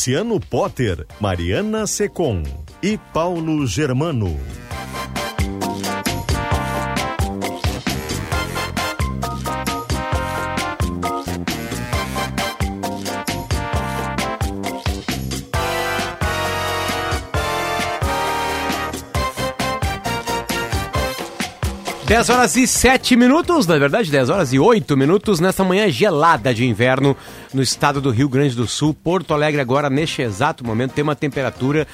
Luciano Potter, Mariana Secom e Paulo Germano. Dez horas e sete minutos, na verdade, 10 horas e oito minutos nessa manhã gelada de inverno no estado do Rio Grande do Sul. Porto Alegre agora, neste exato momento, tem uma temperatura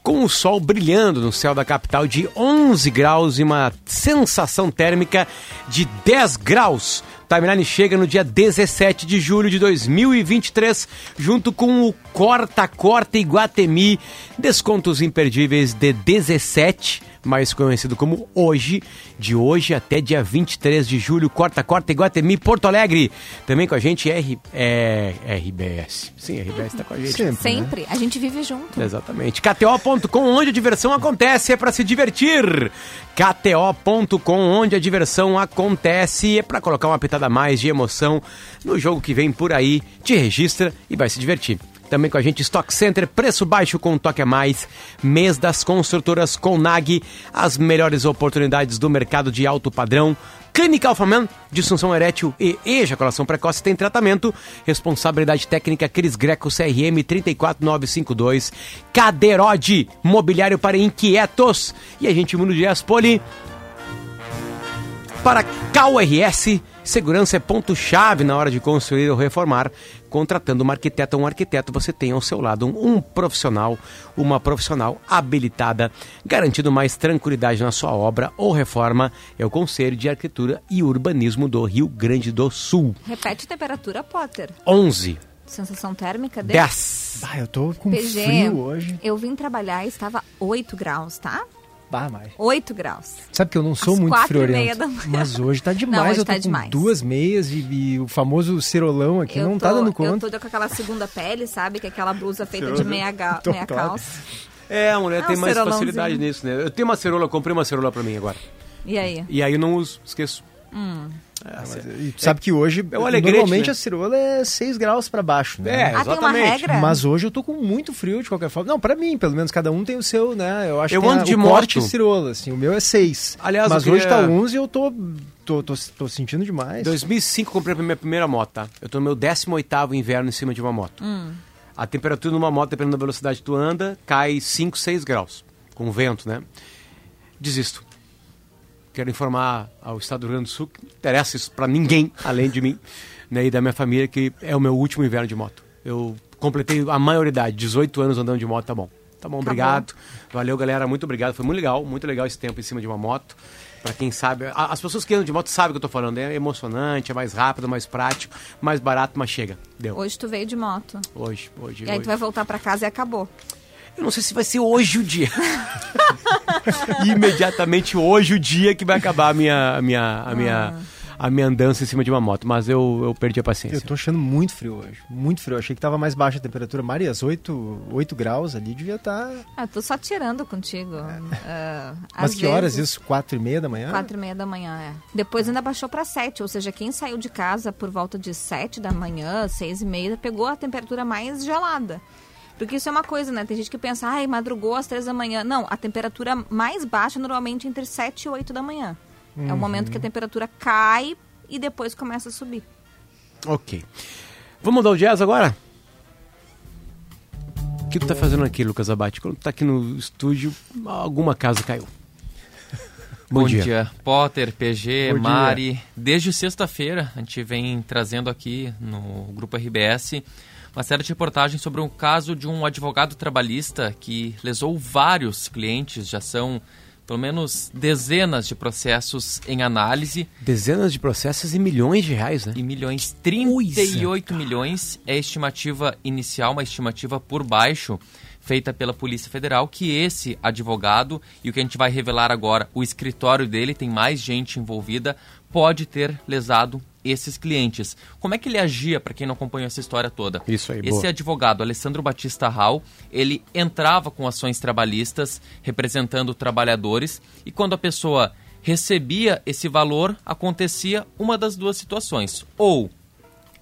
com o sol brilhando no céu da capital de 11 graus e uma sensação térmica de 10 graus. Timeline chega no dia 17 de julho de 2023, junto com o Corta Corta Iguatemi, descontos imperdíveis de 17 mais conhecido como Hoje, de hoje até dia 23 de julho, Corta Corta Iguatemi, Porto Alegre. Também com a gente R, é, RBS. Sim, RBS está com a gente. Sempre. Sempre. A gente vive junto. Exatamente. KTO.com, onde a diversão acontece, é para se divertir. KTO.com, onde a diversão acontece, é para colocar uma pitada a mais de emoção no jogo que vem por aí. Te registra e vai se divertir. Também com a gente Stock Center, preço baixo com um toque a mais. Mês das construtoras com NAG, as melhores oportunidades do mercado de alto padrão. Clínica Alfaman, disfunção erétil e ejaculação precoce tem tratamento. Responsabilidade técnica Cris Greco CRM 34952. Caderode, mobiliário para inquietos. E a gente muda de Aspoli para KRS. Segurança é ponto-chave na hora de construir ou reformar. Contratando uma arquiteta ou um arquiteto, você tem ao seu lado um, um, profissional, uma profissional habilitada, garantindo mais tranquilidade na sua obra ou reforma. É o Conselho de Arquitetura e Urbanismo do Rio Grande do Sul. Repete temperatura, Potter. 11. Sensação térmica? 10. Ah, eu tô com PG, frio hoje. Eu vim trabalhar e estava 8 graus, tá? Bah, mais. 8 graus. Sabe que eu não sou Às muito e friorento. da manhã. Mas hoje tá demais. Não, hoje eu tô tá com demais. duas meias e, e o famoso cerolão aqui eu não tô, tá dando Eu conta. tô com aquela segunda pele, sabe? Que é aquela blusa feita de meia, ga- meia calça. É, a mulher É tem um mais facilidade nisso, né? Eu tenho uma cerola, eu comprei uma cerola pra mim agora. E aí? E aí eu não uso, esqueço. E tu sabe que hoje, é um alegrete, normalmente né? a cerola é 6 graus pra baixo, né? É, Ah, tem uma regra? Mas hoje eu tô com muito frio de qualquer forma. Não, pra mim, pelo menos cada um tem o seu, né? Eu acho Eu que tem ando a- de o moto. corte cirola, assim. O meu é 6. Aliás, Mas eu hoje queria- tá 11 e eu tô, tô, tô, tô sentindo demais. Em 2005 eu comprei a minha primeira moto, tá? Eu tô no meu 18º inverno em cima de uma moto. A temperatura numa moto, dependendo da velocidade que tu anda, cai 5, 6 graus. Com vento, né? Desisto. Quero informar ao Estado do Rio Grande do Sul, que não interessa isso pra ninguém, além de mim, né, e da minha família, que é o meu último inverno de moto. Eu completei a maioridade, 18 anos andando de moto, tá bom. Tá bom, obrigado. Valeu, galera, muito obrigado. Foi muito legal, muito legal esse tempo em cima de uma moto. Pra quem sabe, a- as pessoas que andam de moto sabem o que eu tô falando. É emocionante, é mais rápido, mais prático, mais barato, mas chega. Deu. Hoje tu veio de moto. Hoje, hoje. E aí hoje. tu vai voltar pra casa e acabou. Eu não sei se vai ser hoje o dia. Imediatamente hoje o dia que vai acabar a minha, a minha, a minha, a minha andança em cima de uma moto. Mas eu, eu perdi a paciência. Eu tô achando muito frio hoje. Muito frio. Eu achei que tava mais baixa a temperatura. Mari, às 8, 8 graus ali devia estar. Ah, tô só tirando contigo. Ah, Mas às que horas vezes, isso? 4 e meia da manhã? Quatro e meia da manhã, é. Depois ainda baixou pra sete, ou seja, quem saiu de casa por volta de sete da manhã, seis e meia, pegou a temperatura mais gelada. Porque isso é uma coisa, né? Tem gente que pensa, ai, madrugou às três da manhã. Não, a temperatura mais baixa normalmente é entre sete e oito da manhã. É o momento que a temperatura cai e depois começa a subir. Ok. Vamos mudar o jazz agora? O que tu tá fazendo aqui, Lucas Abate? Quando tu tá aqui no estúdio, alguma casa caiu. Bom, dia. Potter, PG, Bom dia. Mari. Desde sexta-feira, a gente vem trazendo aqui no Grupo RBS uma série de reportagens sobre um caso de um advogado trabalhista que lesou vários clientes, já são pelo menos dezenas de processos em análise. Dezenas de processos e milhões de reais, né? e milhões, 38 milhões é a estimativa inicial, uma estimativa por baixo feita pela Polícia Federal, que esse advogado, e o que a gente vai revelar agora, o escritório dele, tem mais gente envolvida, pode ter lesado esses clientes. Como é que ele agia, para quem não acompanhou essa história toda? Isso aí, Esse boa. advogado, Alessandro Batista Hall, ele entrava com ações trabalhistas, representando trabalhadores, e quando a pessoa recebia esse valor, acontecia uma das duas situações. Ou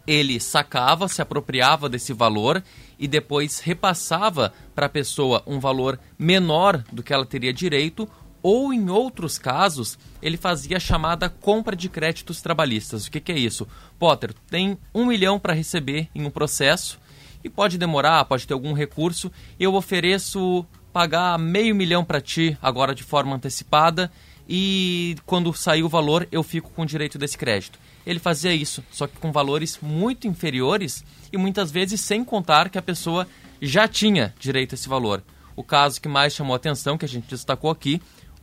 ele sacava, se apropriava desse valor e depois repassava para a pessoa um valor menor do que ela teria direito, ou em outros casos, ele fazia a chamada compra de créditos trabalhistas. O que, que é isso? Potter, tem um milhão para receber em um processo e pode demorar, pode ter algum recurso. Eu ofereço pagar meio milhão para ti agora de forma antecipada e quando sair o valor eu fico com o direito desse crédito. Ele fazia isso, só que com valores muito inferiores e muitas vezes sem contar que a pessoa já tinha direito a esse valor. O caso que mais chamou atenção, que a gente destacou aqui,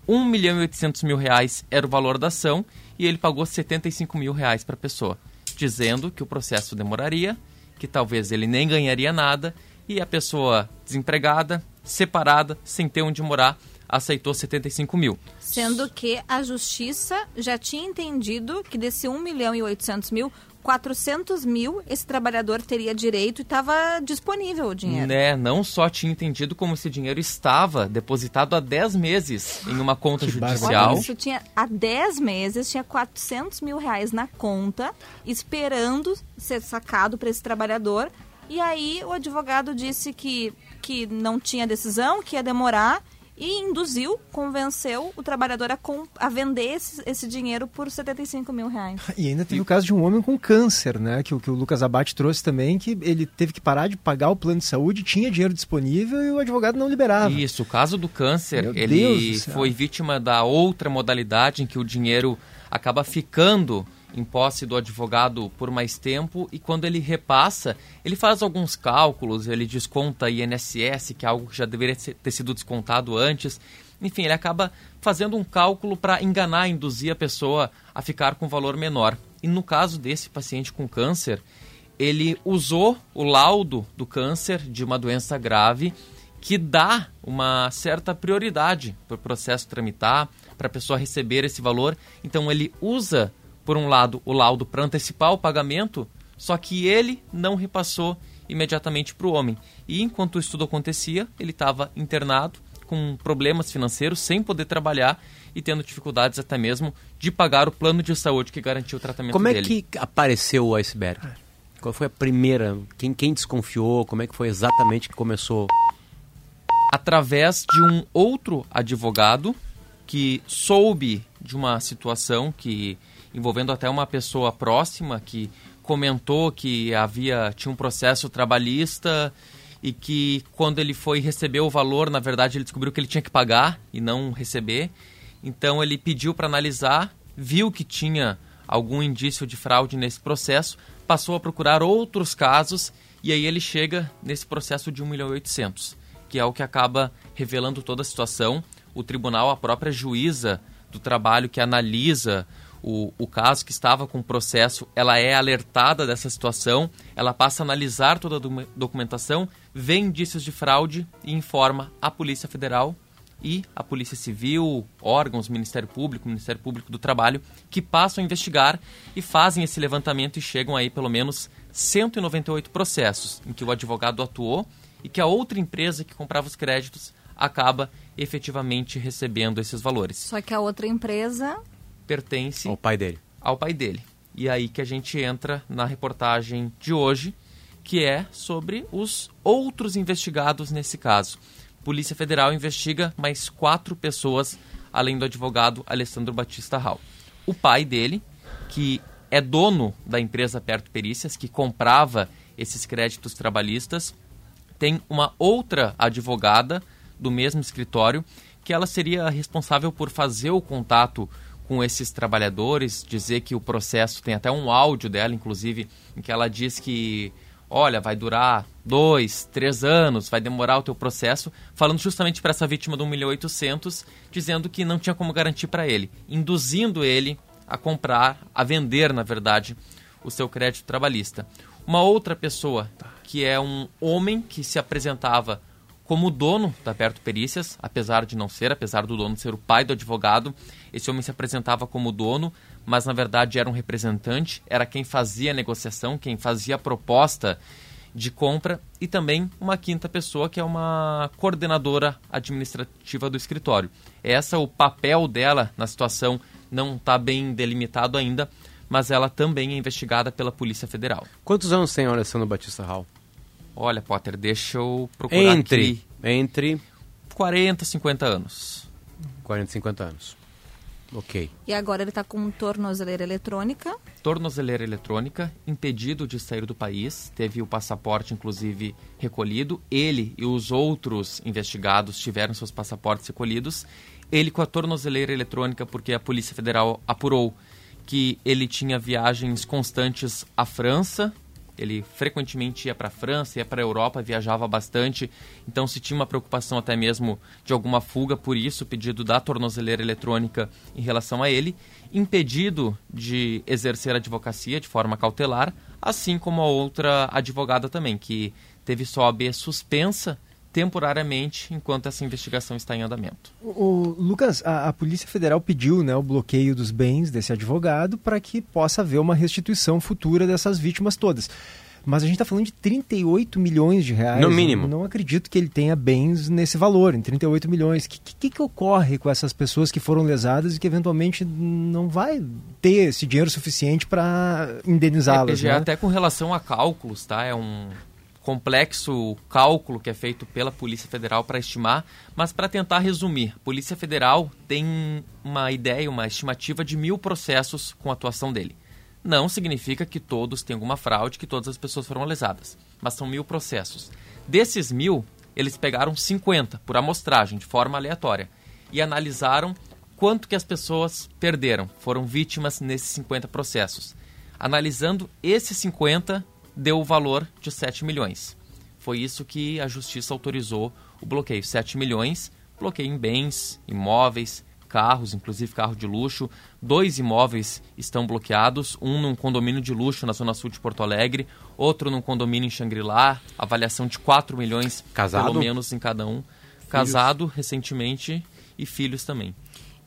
1 milhão e 800 mil reais era o valor da ação e ele pagou 75 mil reais para a pessoa, dizendo que o processo demoraria, que talvez ele nem ganharia nada e a pessoa desempregada, separada, sem ter onde morar, aceitou 75 mil. Sendo que a justiça já tinha entendido que desse 1 milhão e 800 mil, 400 mil esse trabalhador teria direito e estava disponível o dinheiro. Né, não só tinha entendido como esse dinheiro estava depositado há 10 meses em uma conta Que judicial. Isso tinha há 10 meses, tinha 400 mil reais na conta, esperando ser sacado para esse trabalhador. E aí o advogado disse que, que não tinha decisão, que ia demorar e induziu, convenceu o trabalhador a, a vender esse, esse dinheiro por 75 mil reais. E ainda teve o caso de um homem com câncer, né? Que, o- que o Lucas Abate trouxe também, que ele teve que parar de pagar o plano de saúde, tinha dinheiro disponível e o advogado não liberava. Isso, o caso do câncer, Meu ele do foi vítima da outra modalidade em que o dinheiro acaba ficando em posse do advogado por mais tempo e quando ele repassa, ele faz alguns cálculos, ele desconta INSS, que é algo que já deveria ter sido descontado antes. Enfim, ele acaba fazendo um cálculo para enganar, induzir a pessoa a ficar com um valor menor. E no caso desse paciente com câncer, ele usou o laudo do câncer de uma doença grave que dá uma certa prioridade para o processo tramitar, para a pessoa receber esse valor. Então ele usa, por um lado, o laudo para antecipar o pagamento, só que ele não repassou imediatamente para o homem. E enquanto o estudo acontecia, ele estava internado com problemas financeiros, sem poder trabalhar e tendo dificuldades até mesmo de pagar o plano de saúde que garantiu o tratamento Como é dele. que apareceu o iceberg? Qual foi a primeira? Quem, quem desconfiou? Como é que foi exatamente que começou? através de um outro advogado que soube de uma situação que envolvendo até uma pessoa próxima que comentou que havia tinha um processo trabalhista e que quando ele foi receber o valor, na verdade ele descobriu que ele tinha que pagar e não receber. Então ele pediu para analisar, viu que tinha algum indício de fraude nesse processo, passou a procurar outros casos e aí ele chega nesse processo de 1 milhão e 800 que é o que acaba revelando toda a situação. O tribunal, a própria juíza do trabalho que analisa o, o caso que estava com o processo, ela é alertada dessa situação, ela passa a analisar toda a docu- documentação, vê indícios de fraude e informa a Polícia Federal e a Polícia Civil, órgãos, Ministério Público, Ministério Público do Trabalho, que passam a investigar e fazem esse levantamento e chegam aí pelo menos 198 processos em que o advogado atuou e que a outra empresa que comprava os créditos acaba efetivamente recebendo esses valores. Só que a outra empresa Pertence O pai dele. ao pai dele. E aí que a gente entra na reportagem de hoje, que é sobre os outros investigados nesse caso. Polícia Federal investiga mais quatro pessoas, além do advogado Alessandro Batista Hall. O pai dele, que é dono da empresa Perto Perícias, que comprava esses créditos trabalhistas, tem uma outra advogada do mesmo escritório que ela seria responsável por fazer o contato com esses trabalhadores, dizer que o processo tem até um áudio dela, inclusive, em que ela diz que olha, vai durar dois, três anos, vai demorar o teu processo, falando justamente para essa vítima do 1 milhão 800, dizendo que não tinha como garantir para ele, induzindo ele a comprar, a vender, na verdade, o seu crédito trabalhista. Uma outra pessoa, que é um homem que se apresentava como dono da Perto Perícias, apesar de não ser, apesar do dono ser o pai do advogado, esse homem se apresentava como dono, mas na verdade era um representante, era quem fazia a negociação, quem fazia a proposta de compra e também uma quinta pessoa que é uma coordenadora administrativa do escritório. Essa o papel dela na situação não está bem delimitado ainda, mas ela também é investigada pela Polícia Federal. Quantos anos tem Alessandro Batista Hall? Olha, Potter, deixa eu procurar entre, aqui. Entre 40, 50 anos. 40 e 50 anos. Ok. E agora ele está com tornozeleira eletrônica. Tornozeleira eletrônica, impedido de sair do país, teve o passaporte, inclusive, recolhido. Ele e os outros investigados tiveram seus passaportes recolhidos. Ele com a tornozeleira eletrônica, porque a Polícia Federal apurou que ele tinha viagens constantes à França, ele frequentemente ia para a França, ia para a Europa, viajava bastante, então se tinha uma preocupação até mesmo de alguma fuga, por isso pedido da tornozeleira eletrônica em relação a ele, impedido de exercer a advocacia de forma cautelar, assim como a outra advogada também, que teve sua OAB suspensa temporariamente enquanto essa investigação está em andamento. O, Lucas, a, a, Polícia Federal pediu né, o bloqueio dos bens desse advogado para que possa haver uma restituição futura dessas vítimas todas. Mas a gente está falando de 38 milhões de reais. No mínimo. Eu não acredito que ele tenha bens nesse valor, em 38 milhões. O que, que, que, ocorre com essas pessoas que foram lesadas e que eventualmente não vai ter esse dinheiro suficiente para indenizá-las? É, né? até com relação a cálculos, tá? É um, complexo cálculo que é feito pela Polícia Federal para estimar, mas para tentar resumir, a Polícia Federal tem uma ideia, uma estimativa de mil processos com a atuação dele. Não significa que todos têm alguma fraude, que todas as pessoas foram lesadas, mas são mil processos. Desses mil, eles pegaram 50 por amostragem, de forma aleatória, e analisaram quanto que as pessoas perderam, foram vítimas nesses 50 processos. Analisando esses 50, deu o valor de 7 milhões. Foi isso que a justiça autorizou o bloqueio. 7 milhões, bloqueio em bens, imóveis, carros, inclusive carro de luxo. Dois imóveis estão bloqueados, um num condomínio de luxo na zona sul de Porto Alegre, outro num condomínio em Xangri-Lá, avaliação de 4 milhões Casado? pelo menos em cada um. Filhos. Casado recentemente e filhos também.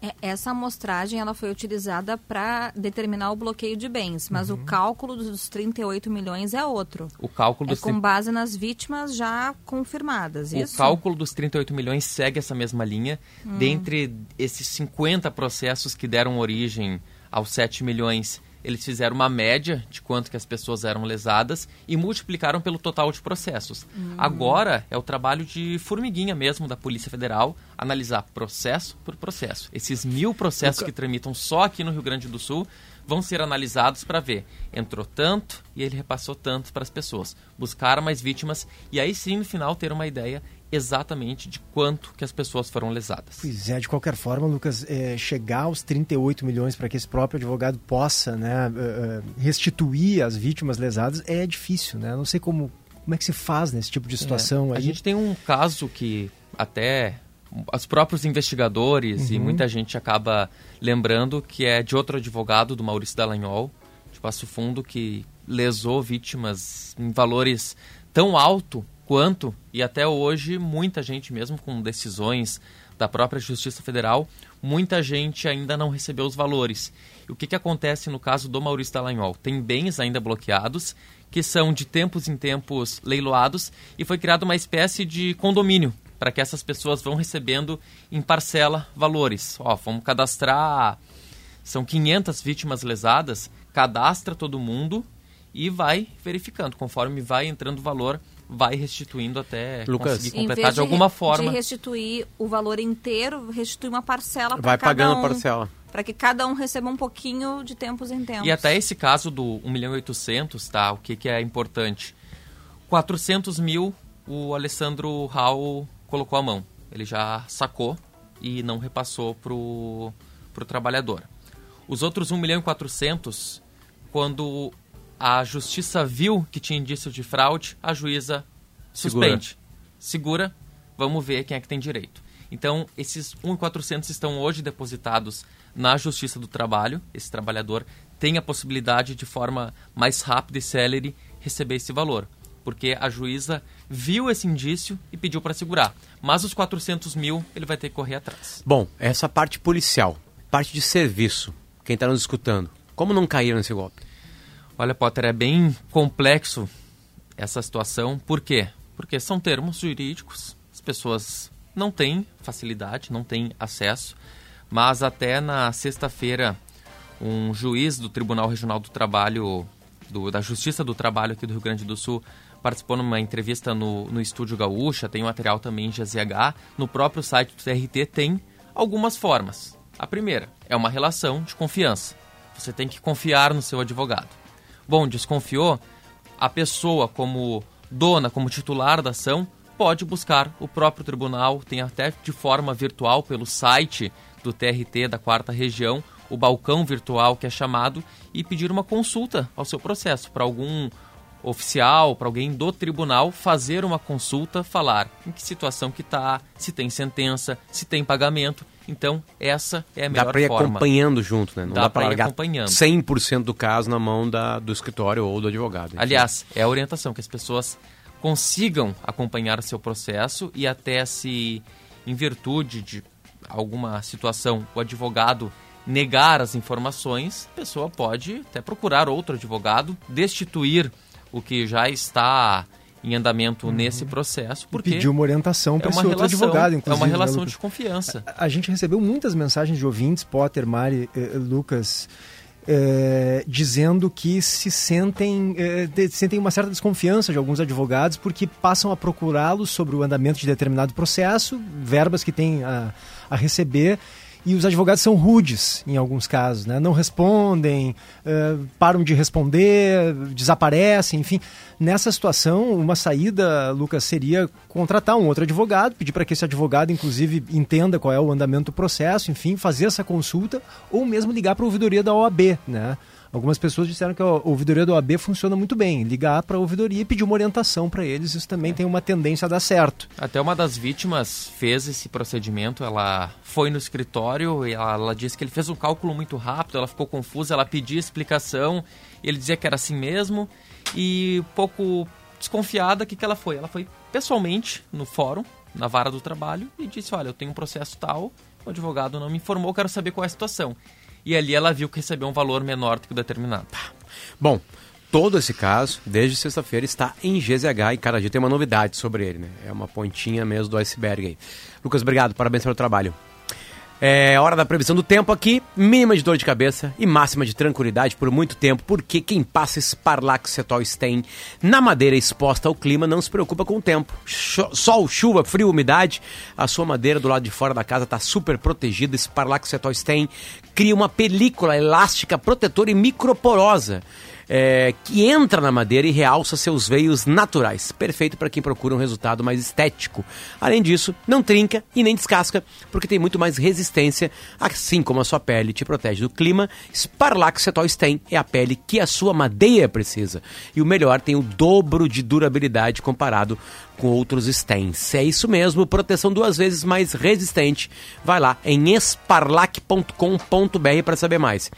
É, essa amostragem ela foi utilizada para determinar o bloqueio de bens, mas uhum. o cálculo dos 38 milhões é outro. O cálculo é com base nas vítimas já confirmadas. O isso? cálculo dos 38 milhões segue essa mesma linha. Hum. Dentre esses 50 processos que deram origem aos 7 milhões, eles fizeram uma média de quanto que as pessoas eram lesadas e multiplicaram pelo total de processos. Uhum. Agora é o trabalho de formiguinha mesmo da Polícia Federal analisar processo por processo. Esses mil processos que tramitam só aqui no Rio Grande do Sul vão ser analisados para ver entrou tanto e ele repassou tanto para as pessoas. Buscar mais vítimas e aí sim no final ter uma ideia exatamente de quanto que as pessoas foram lesadas. Pois é, de qualquer forma, Lucas, é, chegar aos 38 milhões para que esse próprio advogado possa né, é, é, restituir as vítimas lesadas é difícil, né? Não sei como, como é que se faz nesse tipo de situação. É. A gente tem um caso que até os próprios investigadores uhum. e muita gente acaba lembrando que é de outro advogado, do Maurício Dallagnol, de Passo Fundo, que lesou vítimas em valores tão alto quanto, e até hoje, muita gente, mesmo com decisões da própria Justiça Federal, muita gente ainda não recebeu os valores. E o que, que acontece no caso do Maurício Dallagnol? Tem bens ainda bloqueados, que são de tempos em tempos leiloados, e foi criada uma espécie de condomínio para que essas pessoas vão recebendo em parcela valores. Ó, vamos cadastrar, são 500 vítimas lesadas, cadastra todo mundo e vai verificando. Conforme vai entrando o valor, vai restituindo até Lucas, conseguir completar de, de, alguma forma. De restituir o valor inteiro, restituir uma parcela para cada pagando um, parcela. Para que cada um receba um pouquinho de tempos em tempos. E até esse caso do 1 milhão e 800, tá? O que, que é importante? 400 mil o Alessandro Raul colocou a mão. Ele já sacou e não repassou pro, pro trabalhador. Os outros 1 milhão e 400, quando a justiça viu que tinha indício de fraude, a juíza Segura. suspende. Segura, vamos ver quem é que tem direito. Então, esses 1.400 estão hoje depositados na Justiça do Trabalho. Esse trabalhador tem a possibilidade, de forma mais rápida e célere, receber esse valor. Porque a juíza viu esse indício e pediu para segurar. Mas os 400 mil, ele vai ter que correr atrás. Bom, essa parte policial, parte de serviço, quem está nos escutando, como não caíram nesse golpe? Olha, Potter, é bem complexo essa situação. Por quê? Porque são termos jurídicos, as pessoas não têm facilidade, não têm acesso, mas até na sexta-feira, um juiz do Tribunal Regional do Trabalho, do- da Justiça do Trabalho aqui do Rio Grande do Sul, participou numa entrevista no, no Estúdio Gaúcha, tem material também em GZH, no próprio site do TRT tem algumas formas. A primeira é uma relação de confiança. Você tem que confiar no seu advogado. Bom, desconfiou, a pessoa como dona, como titular da ação, pode buscar o próprio tribunal, tem até de forma virtual pelo site do TRT da quarta região, o balcão virtual que é chamado, e pedir uma consulta ao seu processo para algum oficial, para alguém do tribunal fazer uma consulta, falar em que situação que está, se tem sentença, se tem pagamento. Então, essa é a Dá melhor para ir forma. acompanhando junto, né? Não Dá dá, para largar acompanhando. 100% do caso na mão da, do escritório ou do advogado. Enfim. Aliás, é a orientação que as pessoas consigam acompanhar o seu processo e até se, em virtude de alguma situação, o advogado negar as informações, a pessoa pode até procurar outro advogado, destituir o que já está em andamento nesse processo, porque Pedir uma orientação é para esse uma outro relação, advogado, é inclusive. uma né, relação Lucas? de confiança. A gente recebeu muitas mensagens de ouvintes, Potter, Mari, eh, Lucas, eh, dizendo que se sentem, eh, de- sentem uma certa desconfiança de alguns advogados porque passam a procurá-los sobre o andamento de determinado processo, verbas que têm a, a receber. E os advogados são rudes em alguns casos, né? não respondem, eh, param de responder, desaparecem, enfim. Nessa situação, uma saída, Lucas, seria contratar um outro advogado, pedir para que esse advogado, inclusive, entenda qual é o andamento do processo, enfim, fazer essa consulta, ou mesmo ligar para a ouvidoria da OAB, né? Algumas pessoas disseram que a ouvidoria da OAB funciona muito bem. Ligar para a ouvidoria e pedir uma orientação para eles, isso também tem uma tendência a dar certo. Até uma das vítimas fez esse procedimento, ela foi no escritório e ela, ela disse que ele fez um cálculo muito rápido, ela ficou confusa, ela pedia explicação, ele dizia que era assim mesmo e um pouco desconfiada, o que, que ela foi? Ela foi pessoalmente no fórum, na vara do trabalho e disse, olha, eu tenho um processo tal, o advogado não me informou, quero saber qual é a situação. E ali ela viu que recebeu um valor menor do que o determinado. Bom, todo esse caso, desde sexta-feira, está em GZH e cada dia tem uma novidade sobre ele, né? É uma pontinha mesmo do iceberg aí. Lucas, obrigado, parabéns pelo trabalho. É hora da previsão do tempo aqui, mínima de dor de cabeça e máxima de tranquilidade por muito tempo, porque quem passa Sparlax Cetol Stem na madeira exposta ao clima não se preocupa com o tempo. Sol, chuva, frio, umidade, a sua madeira do lado de fora da casa está super protegida. Sparlax Cetol Stem cria uma película elástica, protetora e microporosa é, que entra na madeira e realça seus veios naturais. Perfeito para quem procura um resultado mais estético. Além disso, não trinca e nem descasca, porque tem muito mais resistência, assim como a sua pele te protege do clima. Sparlax Cetol Stem é a pele que a sua madeira precisa. E o melhor, tem o dobro de durabilidade comparado com outros Stens. É isso mesmo, proteção duas vezes mais resistente. Vai lá em sparlac.com.br para saber mais.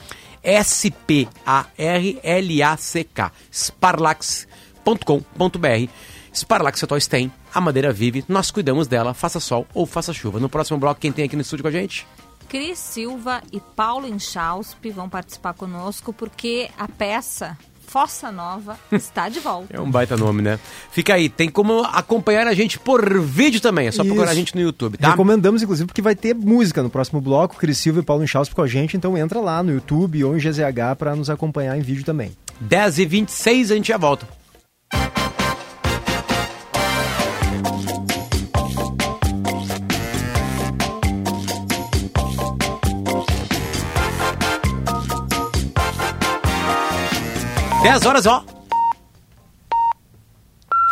S-P-A-R-L-A-C-K. Sparlax.com.br. Sparlax Cetol Stem, a madeira vive, nós cuidamos dela, faça sol ou faça chuva. No próximo bloco, quem tem aqui no estúdio com a gente? Cris Silva e Paulo Inchauspe vão participar conosco porque a peça Fossa Nova está de volta. É um baita nome, né? Fica aí, tem como acompanhar a gente por vídeo também, é só procurar a Isso. gente no YouTube, tá? Recomendamos, inclusive, porque vai ter música no próximo bloco. Cris Silva e Paulo Inchauspe com a gente. Então entra lá no YouTube ou em GZH para nos acompanhar em vídeo também. 10 e 26 a gente já volta. Dez horas, ó.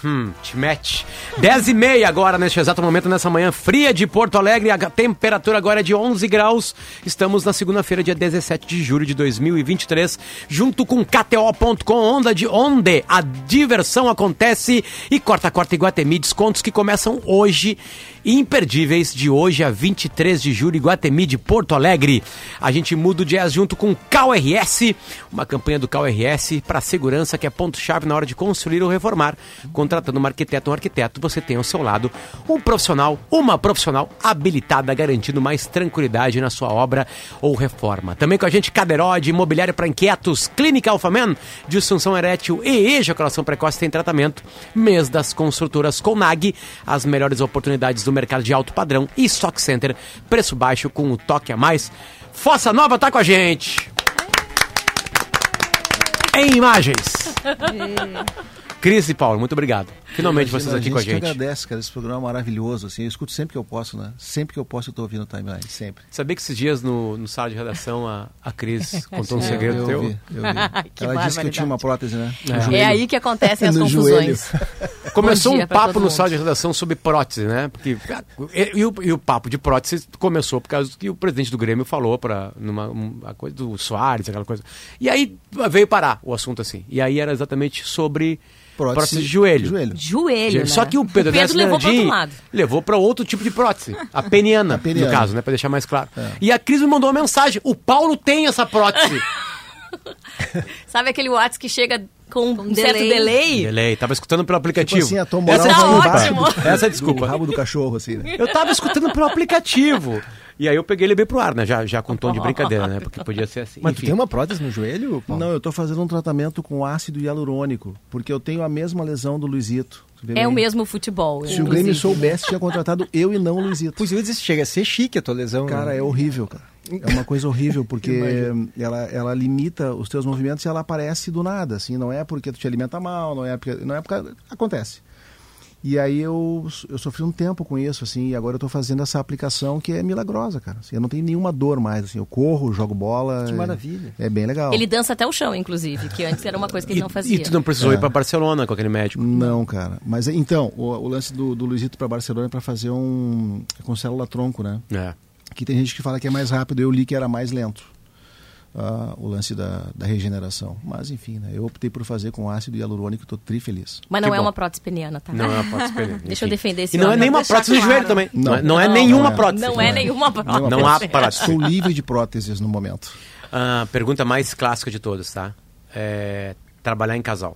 Hum, te mete. 10 e meia agora, neste exato momento, nessa manhã fria de Porto Alegre. A temperatura agora é de 11 graus. Estamos na segunda-feira, dia 17 de julho de 2023, junto com KTO.com, onda de onde a diversão acontece. E Corta Corta Iguatemi, descontos que começam hoje imperdíveis de hoje a 23 de julho, Iguatemi de Porto Alegre. A gente muda o jazz junto com KRS, uma campanha do KRS para segurança que é ponto-chave na hora de construir ou reformar. Contratando um arquiteto ou um arquiteto, você tem ao seu lado um profissional, uma profissional habilitada, garantindo mais tranquilidade na sua obra ou reforma. Também com a gente, Caderode, imobiliário para inquietos, Clínica Alfaman, disfunção erétil e ejaculação precoce tem tratamento. Mês das construtoras Conag, as melhores oportunidades do mercado de alto padrão e Stock Center, preço baixo com o toque a mais. Fossa Nova tá com a gente. Em imagens. Cris e Paulo, muito obrigado. Finalmente Imagina, vocês aqui com a que gente. agradece, cara, esse programa é maravilhoso, assim, eu escuto sempre que eu posso, né? Sempre que eu posso eu tô ouvindo o Timeline, sempre. Sabia que esses dias no, no sala de redação a, a Cris contou um segredo eu teu? ouvi, eu. Que Ela disse que eu tinha uma prótese, né? No É. É aí que acontecem as confusões. Começou um papo no sala de redação sobre prótese, né? Porque, e, e o, e o papo de prótese começou por causa que o presidente do Grêmio falou para numa uma coisa do Soares, aquela coisa. E aí veio parar o assunto assim. E aí era exatamente sobre prótese, de joelho. joelho. Joelho, né? Só que o Pedro, o Pedro levou para outro lado. levou para outro tipo de prótese, a peniana, A peniana. no caso, né, para deixar mais claro. E a Cris me mandou uma mensagem: "O Paulo tem essa prótese". Sabe aquele WhatsApp que chega com, um delay. certo delay? Delay, tava escutando pelo aplicativo. assim, a Moral essa é Tá desculpa. ótimo. Essa é O desculpa. rabo do cachorro, assim, né? Eu tava escutando pelo aplicativo. E aí eu peguei ele bem pro ar, né? Já, já com tom de brincadeira, né? Porque podia ser assim. Mas tu Enfim. tem uma prótese no joelho, Paulo? Não, eu tô fazendo um tratamento com ácido hialurônico, porque eu tenho a mesma lesão do Luizito. Tu É o mesmo futebol. Se o inclusive. Grêmio soubesse, tinha contratado eu e não o Luizito. Pois dizer, chega a ser chique a tua lesão. Cara, né? é horrível, cara. É uma coisa horrível, porque ela, ela limita os teus movimentos e ela aparece do nada, assim, não é porque tu te alimenta mal, não é porque, não é porque acontece. E aí eu, eu sofri um tempo com isso, assim, e agora eu tô fazendo essa aplicação que é milagrosa, cara. Assim, eu não tenho nenhuma dor mais, assim, eu corro, jogo bola. Que é- maravilha. É, bem legal. Ele dança até o chão, inclusive, que antes era uma coisa que ele não E, fazia. e tu não precisou É. ir pra Barcelona com aquele médico. Não, cara. Mas então, o, o lance do, do Luizito para Barcelona é para fazer um com célula tronco, né? É. Que tem gente que fala que é mais rápido, eu li que era mais lento. ah, o lance da, da regeneração. Mas enfim, né? Eu optei por fazer com ácido hialurônico, tô tri feliz. Mas não Que é bom. uma prótese peniana, tá? Não é uma prótese peniana. Deixa eu defender esse E não é nenhuma prótese de joelho claro. também. Não, Não. é, não é Não, nenhuma não é. prótese. Não é nenhuma prótese. Nenhuma Não há prótese. Estou livre de próteses no momento. Ah, pergunta mais clássica de todas, tá? É, trabalhar em casal.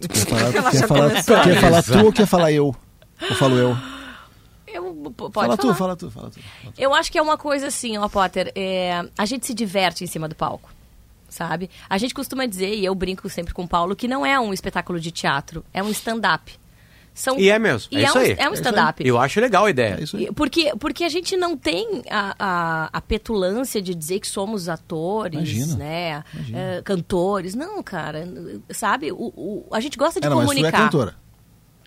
Quer falar, quer falar, começou. quer falar tu ou quer falar eu? Ou falo eu? Eu, pode fala falar. tu, fala tu, fala tu. Eu acho que é uma coisa assim, ó, Potter. é, a gente se diverte em cima do palco, sabe? A gente costuma dizer, e eu brinco sempre com o Paulo, que não é um espetáculo de teatro, é um stand-up. São- E é mesmo, é E isso um, aí. É um É stand-up. Eu acho legal a ideia. É isso aí. E- Porque, porque a gente não tem a, a, a petulância de dizer que somos atores, Imagina, né? imagina. eh, cantores. Não, cara. Sabe? O, o- a gente gosta de É, não, mas tu é comunicar. cantora.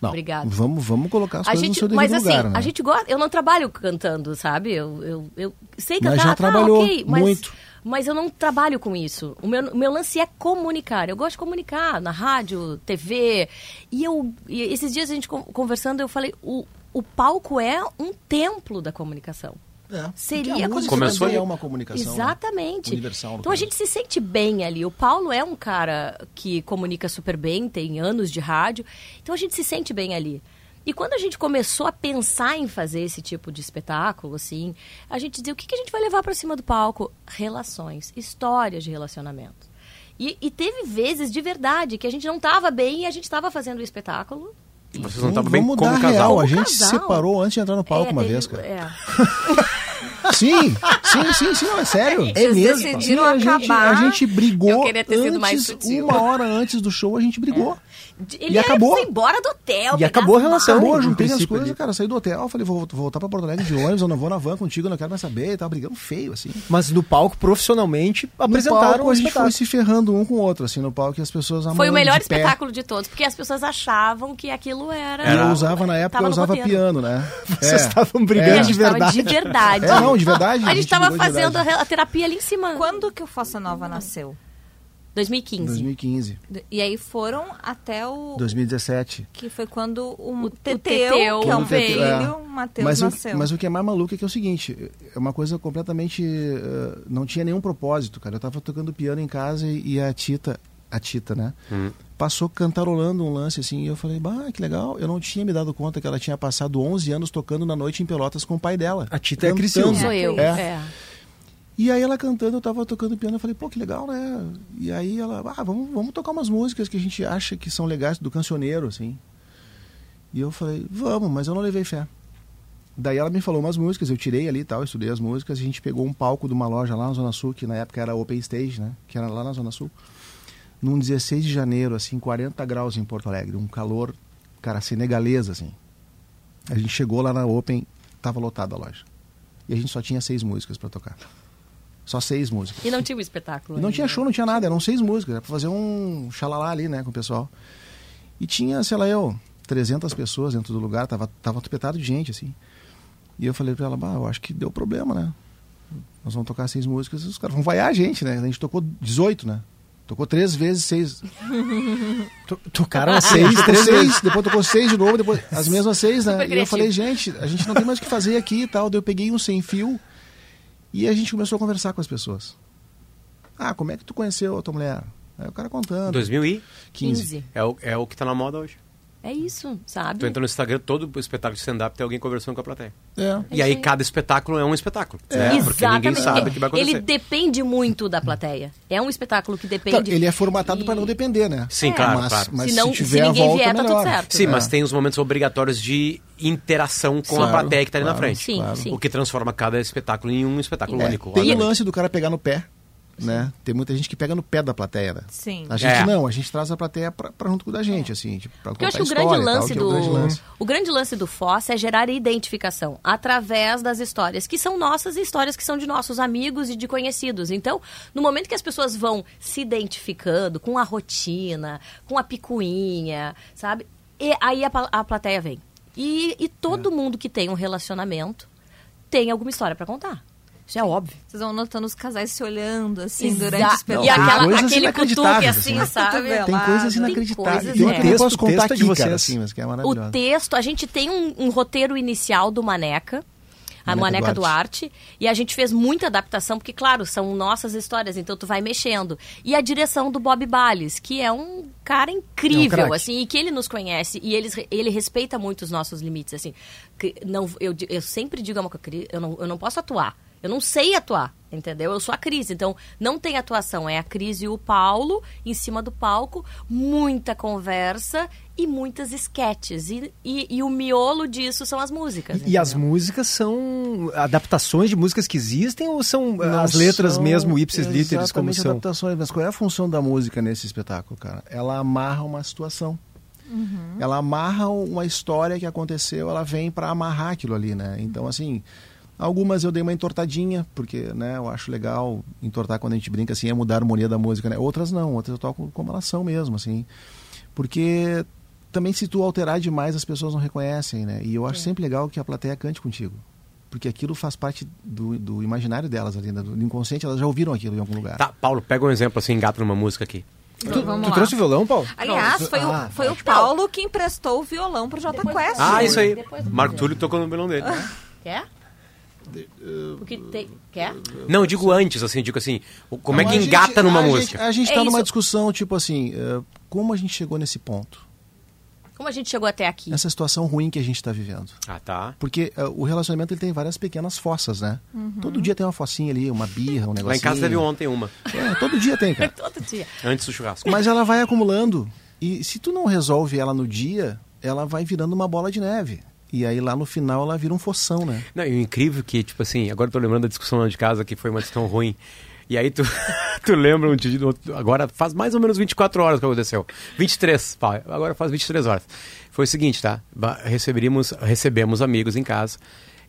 Não, Obrigada. Vamos, vamos colocar as A coisas gente, no seu mas assim, lugar, né? a gente gosta. Eu não trabalho cantando, sabe? Eu, eu, eu sei Mas cantar, já tá, trabalhou ok, mas, muito. Mas eu não trabalho com isso. O meu, o meu lance é comunicar. Eu gosto de comunicar na rádio, TV. E eu, e esses dias a gente con- conversando, eu falei, o, o palco é um templo da comunicação. É, Seria a como também é uma comunicação. né? Exatamente. Universal, então a caso. gente se sente bem ali. O Paulo é um cara que comunica super bem, tem anos de rádio. Então a gente se sente bem ali. E quando a gente começou a pensar em fazer esse tipo de espetáculo, assim, a gente dizia o que, que a gente vai levar para cima do palco? Relações, histórias de relacionamento. E, e teve vezes de verdade que a gente não estava bem e a gente estava fazendo o espetáculo. Vocês não estavam bem como dar casal. real, a Como gente se separou antes de entrar no palco É, uma teve- vez, cara. é. Sim, sim, sim, sim, não, é sério. É mesmo? decidiram Sim, a gente, acabar. a gente brigou Eu queria ter sido mais antes, sutil. uma hora antes do show, a gente brigou. Ele E acabou. foi embora do hotel. E acabou a relação. Acabou, juntei as coisas, ali. cara, saí do hotel, falei, vou voltar pra Porto Alegre de ônibus, eu não vou na van contigo, eu não quero mais saber, e tava brigando feio, assim. Mas no palco, profissionalmente, No apresentaram palco, a gente foi se ferrando um com o outro, assim, no palco, e as pessoas Foi o melhor de pé. espetáculo de todos, porque as pessoas achavam que aquilo era. E eu usava, na época, eu usava roteiro. piano, né? Vocês É. estavam E brigando a de gente tava verdade. de verdade. É, não, de verdade, A a gente gente tava fazendo a terapia ali em cima. Quando que o Fossa Nova nasceu? 2015. 2015. E aí foram até o. 2017. Que foi quando o, O Teteu, Teteu que é um veio. filho, É. o Matheus Mas o, nasceu. mas o que é mais maluco é que é o seguinte, é uma coisa completamente... eh, não tinha nenhum propósito, cara. Eu tava tocando piano em casa e, e a Tita, a Tita, né? Passou cantarolando um lance assim e eu falei, bah, que legal. Eu não tinha me dado conta que ela tinha passado 11 anos tocando na noite em Pelotas com o pai dela. A Tita é Cantando. Criciúma. Sou eu. É. É. E aí ela cantando, eu tava tocando piano, eu falei, pô, que legal, né? E aí ela, ah, vamos, vamos tocar umas músicas que a gente acha que são legais, do cancioneiro, assim. E eu falei, vamos, mas eu não levei fé. Daí ela me falou umas músicas, eu tirei ali e tal, estudei as músicas, a gente pegou um palco de uma loja lá na Zona Sul, que na época era Open Stage, né? Que era lá na Zona Sul. Num 16 de janeiro, assim, 40 graus em Porto Alegre, um calor, cara, senegalês, assim. A gente chegou lá na Open, tava lotada a loja. E a gente só tinha seis músicas para tocar. Só seis músicas. E não tinha o espetáculo. Não tinha show, não tinha nada, eram seis músicas, era pra fazer um xalalá ali, né, com o pessoal. E tinha, sei lá, eu, 300 pessoas dentro do lugar, tava, tava tupetado de gente, assim. E eu falei pra ela, bah, eu acho que deu problema, né? Nós vamos tocar seis músicas e os caras vão vaiar a gente, né? A gente tocou 18, né? Tocou três vezes seis. To- Tocaram Seis, três vezes. seis, depois tocou seis de novo, depois as mesmas seis, né? Super E eu falei, gente, a gente não tem mais o que fazer aqui e tal. Daí eu peguei um sem fio e a gente começou a conversar com as pessoas. Ah, como é que tu conheceu a tua mulher? Aí o cara contando. 2015. 15. É o, é o que tá na moda hoje. É isso, sabe? Tu entra no Instagram, todo espetáculo de stand-up tem alguém conversando com a plateia. É. É e aí aí. cada espetáculo é um espetáculo. né? Porque ninguém sabe o que vai acontecer. Ele depende muito da plateia. É um espetáculo que depende. ele é formatado E- para não depender, né? Sim, claro, mas, claro. Mas Se não- se se tiver a ninguém volta, vier, tá tudo certo. Sim, É. mas tem os momentos obrigatórios de interação com a Claro, plateia que tá ali na claro, frente. Sim, claro. sim. O que transforma cada espetáculo em um espetáculo É, único. tem o lance do cara pegar no pé, né? Tem muita gente que pega no pé da plateia, né? Sim. A gente É. não, a gente traz a plateia pra, pra junto com da gente, assim, tipo, pra Porque eu contar acho que o grande história e tal, lance que é do o grande lance. o grande lance do Foz é gerar identificação através das histórias que são nossas e histórias que são de nossos amigos e de conhecidos. Então, no momento que as pessoas vão se identificando com a rotina, com a picuinha, sabe? E aí a, a plateia vem. E, e todo mundo que tem um relacionamento tem alguma história pra contar. Isso é óbvio. Vocês vão notando os casais se olhando assim Exato. durante o E aquela, coisas aquele cutuque assim, assim. sabe? Cotovelada. Tem coisas Tem inacreditáveis. coisas, Tem um é. que eu posso O contar texto é aqui, de cara, vocês. assim, mas que é O maravilhoso. texto, a gente tem um, um roteiro inicial do Maneca. A Maneca Maneca Duarte. Duarte. E a gente fez muita adaptação, porque, claro, são nossas histórias, então tu vai mexendo. E a direção do Bob Balles, que é um cara incrível, craque. assim, e que ele nos conhece, e eles, ele respeita muito os nossos limites, assim. Que não, eu, eu sempre digo uma coisa, eu não, eu não posso atuar. Eu não sei atuar, entendeu? Eu sou a Cris, então não tem atuação. É a Cris e o Paulo em cima do palco, muita conversa e muitas esquetes. E, e, e o miolo disso são as músicas. E, e as músicas são adaptações de músicas que existem ou são Não as letras são mesmo ipsis literis como são? adaptações, mas qual é a função da música nesse espetáculo, cara? Ela amarra uma situação. Uhum. Ela amarra uma história que aconteceu, ela vem para amarrar aquilo ali, né? Então, assim, algumas eu dei uma entortadinha, porque, né, eu acho legal entortar quando a gente brinca, assim, é mudar a harmonia da música, né? Outras não, outras eu toco como elas são mesmo, assim. Porque também se tu alterar demais, as pessoas não reconhecem, né? E eu acho sempre legal que a plateia cante contigo. Porque aquilo faz parte do, do imaginário delas ali, né? do inconsciente, elas já ouviram aquilo em algum lugar. Tá, Paulo, pega um exemplo assim, engata numa música aqui. Então, Tu, tu trouxe o violão, Paulo? Aliás, foi, Ah, o, foi o Paulo que emprestou o violão pro Jota Quest. Ah, isso aí. Marco. Túlio tocou no violão dele. Quer? Porque tem... Quer? Não, eu digo antes, assim, eu digo assim, como é Não, que a gente- engata numa a gente- música? a gente É tá numa isso. discussão, tipo assim, eh, como a gente chegou nesse ponto? Como a gente chegou até aqui? Essa situação ruim que a gente está vivendo. Ah, tá. Porque eh, o relacionamento ele tem várias pequenas fossas, né? Todo dia tem uma fossinha ali, uma birra, um negócio. Lá em casa teve ontem uma, É, todo dia tem, cara. Todo dia. antes do churrasco. Mas ela vai acumulando. E se tu não resolve ela no dia, ela vai virando uma bola de neve. E aí lá no final ela vira um fossão, né? Não, e o incrível que, tipo assim, agora eu tô lembrando da discussão lá de casa, que foi uma discussão ruim. E aí tu, tu lembra um dia, agora faz mais ou menos 24 horas que aconteceu. 23, pá, agora faz 23 horas. Foi o seguinte, tá? Recebemos amigos em casa.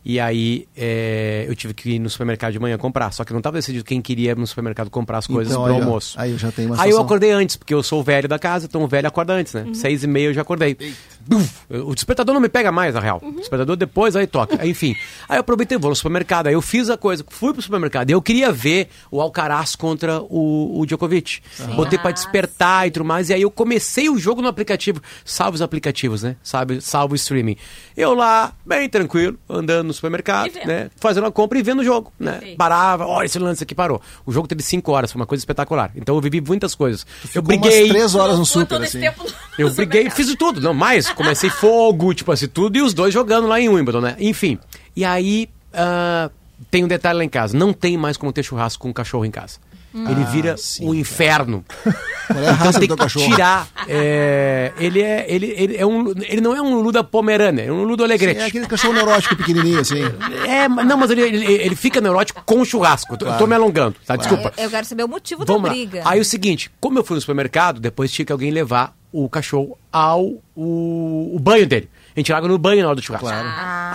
E aí é, eu tive que ir no supermercado de manhã comprar. Só que eu não estava decidido quem queria ir no supermercado comprar as coisas Então, pro aí, ó, almoço. aí eu já tenho uma Aí eu acordei antes, porque eu sou o velho da casa, então o velho acorda antes, né? Seis e meia eu já acordei. buf, o despertador não me pega mais, na real. O despertador depois aí toca. Enfim. Aí eu aproveitei, vou no supermercado. Aí eu fiz a coisa, fui pro supermercado. E eu queria ver o Alcaraz contra o, o Djokovic. Botei pra Ah, despertar e tudo mais. E aí eu comecei o jogo no aplicativo. Salve os aplicativos, né? Sabe, salve o streaming. Eu lá, bem tranquilo, andando no supermercado, né? Fazendo a compra e vendo o jogo, né? Perfeito. Parava, olha esse lance aqui parou. O jogo teve cinco horas, foi uma coisa espetacular. Então eu vivi muitas coisas. Eu briguei. umas três horas no super, assim. Eu briguei, fiz de tudo, não mais. Comecei fogo, tipo assim, tudo, e os dois jogando lá em Wimbledon, né? Enfim. E aí, ah, tem um detalhe lá em casa: não tem mais como ter churrasco com um cachorro em casa. Ele vira sim, o inferno. Qual é a Então raça tem que cachorro? tirar. é, ele, é, ele, ele, é um, ele não é um Lulu da Pomerânia, é um Lulu do Alegrete. É aquele cachorro neurótico pequenininho, assim. É, não, mas ele, ele, ele fica neurótico com churrasco. Eu tô- Eu tô me alongando, tá? Desculpa. Eu, eu quero saber o motivo Vamos da lá. briga. Aí o seguinte, como eu fui no supermercado, depois tinha que alguém levar o cachorro ao o, o banho dele. A gente larga no banho na hora do churrasco.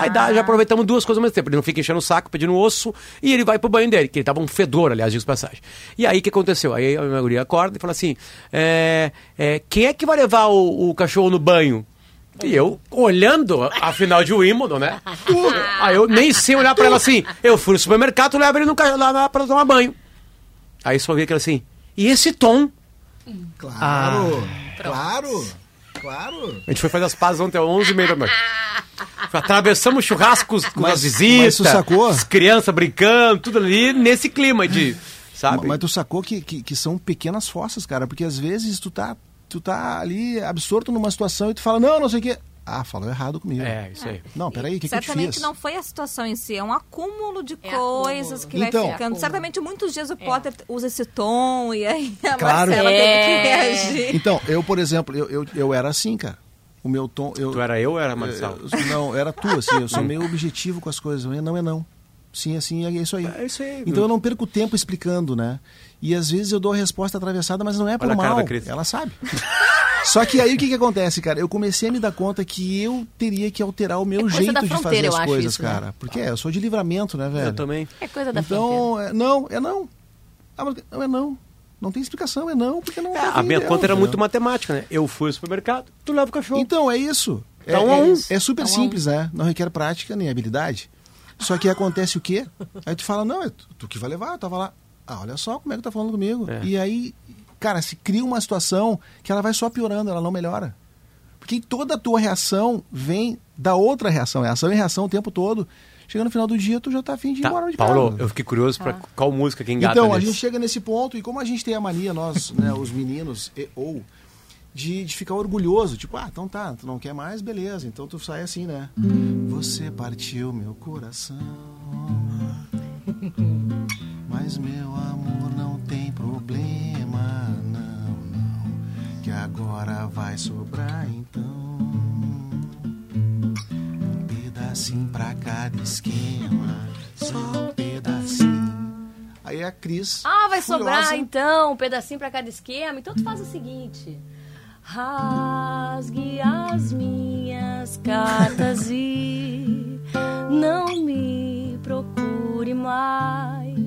Aí dá, já aproveitamos duas coisas ao mesmo tempo. Ele não fica enchendo o saco, pedindo osso, e ele vai pro banho dele, que ele tava um fedor, aliás, digo passagem. E aí o que aconteceu? Aí a minha guria acorda e fala assim: é, é, quem é que vai levar o, o cachorro no banho? E eu, olhando a final de Wimbledon, né? Aí eu nem sei olhar pra ela assim. Eu fui no supermercado, leva ele no, ca- lá, pra tomar banho. Aí só vi aquilo assim. E esse tom? Claro, claro, claro. A gente foi fazer as pazes ontem às 11h30 da noite. Atravessamos churrascos com Mas- as visitas, mas sacou? as crianças brincando, tudo ali nesse clima de. Sabe? Mas tu sacou que, que, que são pequenas fossas, cara, porque às vezes tu tá, tu tá ali absorto numa situação e tu fala, não, não sei o quê. Ah, falou errado comigo. É, isso aí. Não, peraí, o que, que eu te Certamente não foi a situação em si, é um acúmulo de É coisas acúmulo. que Então. vai É ficando. acúmulo. Certamente muitos dias o Potter usa esse tom e aí a Claro. Marcela teve É. que reagir. Então, eu, por exemplo, eu, eu, eu era assim, cara. O meu tom. Eu, Tu era eu ou era Marcelo? eu- não, era tu, assim. Eu sou meio objetivo com as coisas. Não é não. Sim, assim, é isso aí. É isso aí. Então eu não perco tempo explicando, né? E às vezes eu dou a resposta atravessada, mas não é por mal. Ela sabe. Só que aí o que, que acontece, cara? Eu comecei a me dar conta que eu teria que alterar o meu É jeito de fazer as coisas, isso, né? cara. Porque é, eu sou de livramento, né, velho? Eu também. É coisa da fronteira. Então, é, não, é não. Ah, mas não é não. Não tem explicação, é não, porque não. É, a minha conta era entendeu? muito matemática, né? Eu fui ao supermercado, tu leva o cachorro. Então, é isso. É, Tá um a é- um. é super Tá um simples, né? Não requer prática nem habilidade. Só que acontece o quê? Aí tu fala, não, é tu, tu que vai levar, eu tava lá. Ah, olha só como é que tá falando comigo. É. E aí, cara, se cria uma situação que ela vai só piorando, ela não melhora. Porque toda a tua reação vem da outra reação. É ação e reação o tempo todo. Chega no final do dia, tu já tá afim de ir Tá, embora de Paulo, casa. eu fiquei curioso pra qual música que engata Então, a nisso. gente chega nesse ponto, e como a gente tem a mania, nós, né, os meninos, e, ou, de, de ficar orgulhoso, tipo, ah, então tá, tu não quer mais, beleza, então tu sai assim, né? Você partiu meu coração, mas meu amor agora vai sobrar então. Um pedacinho pra cada esquema, só um pedacinho. Aí a Cris. Ah, vai furiosa, sobrar então um pedacinho pra cada esquema. Então tu faz o seguinte: rasgue as minhas cartas e não me procure mais.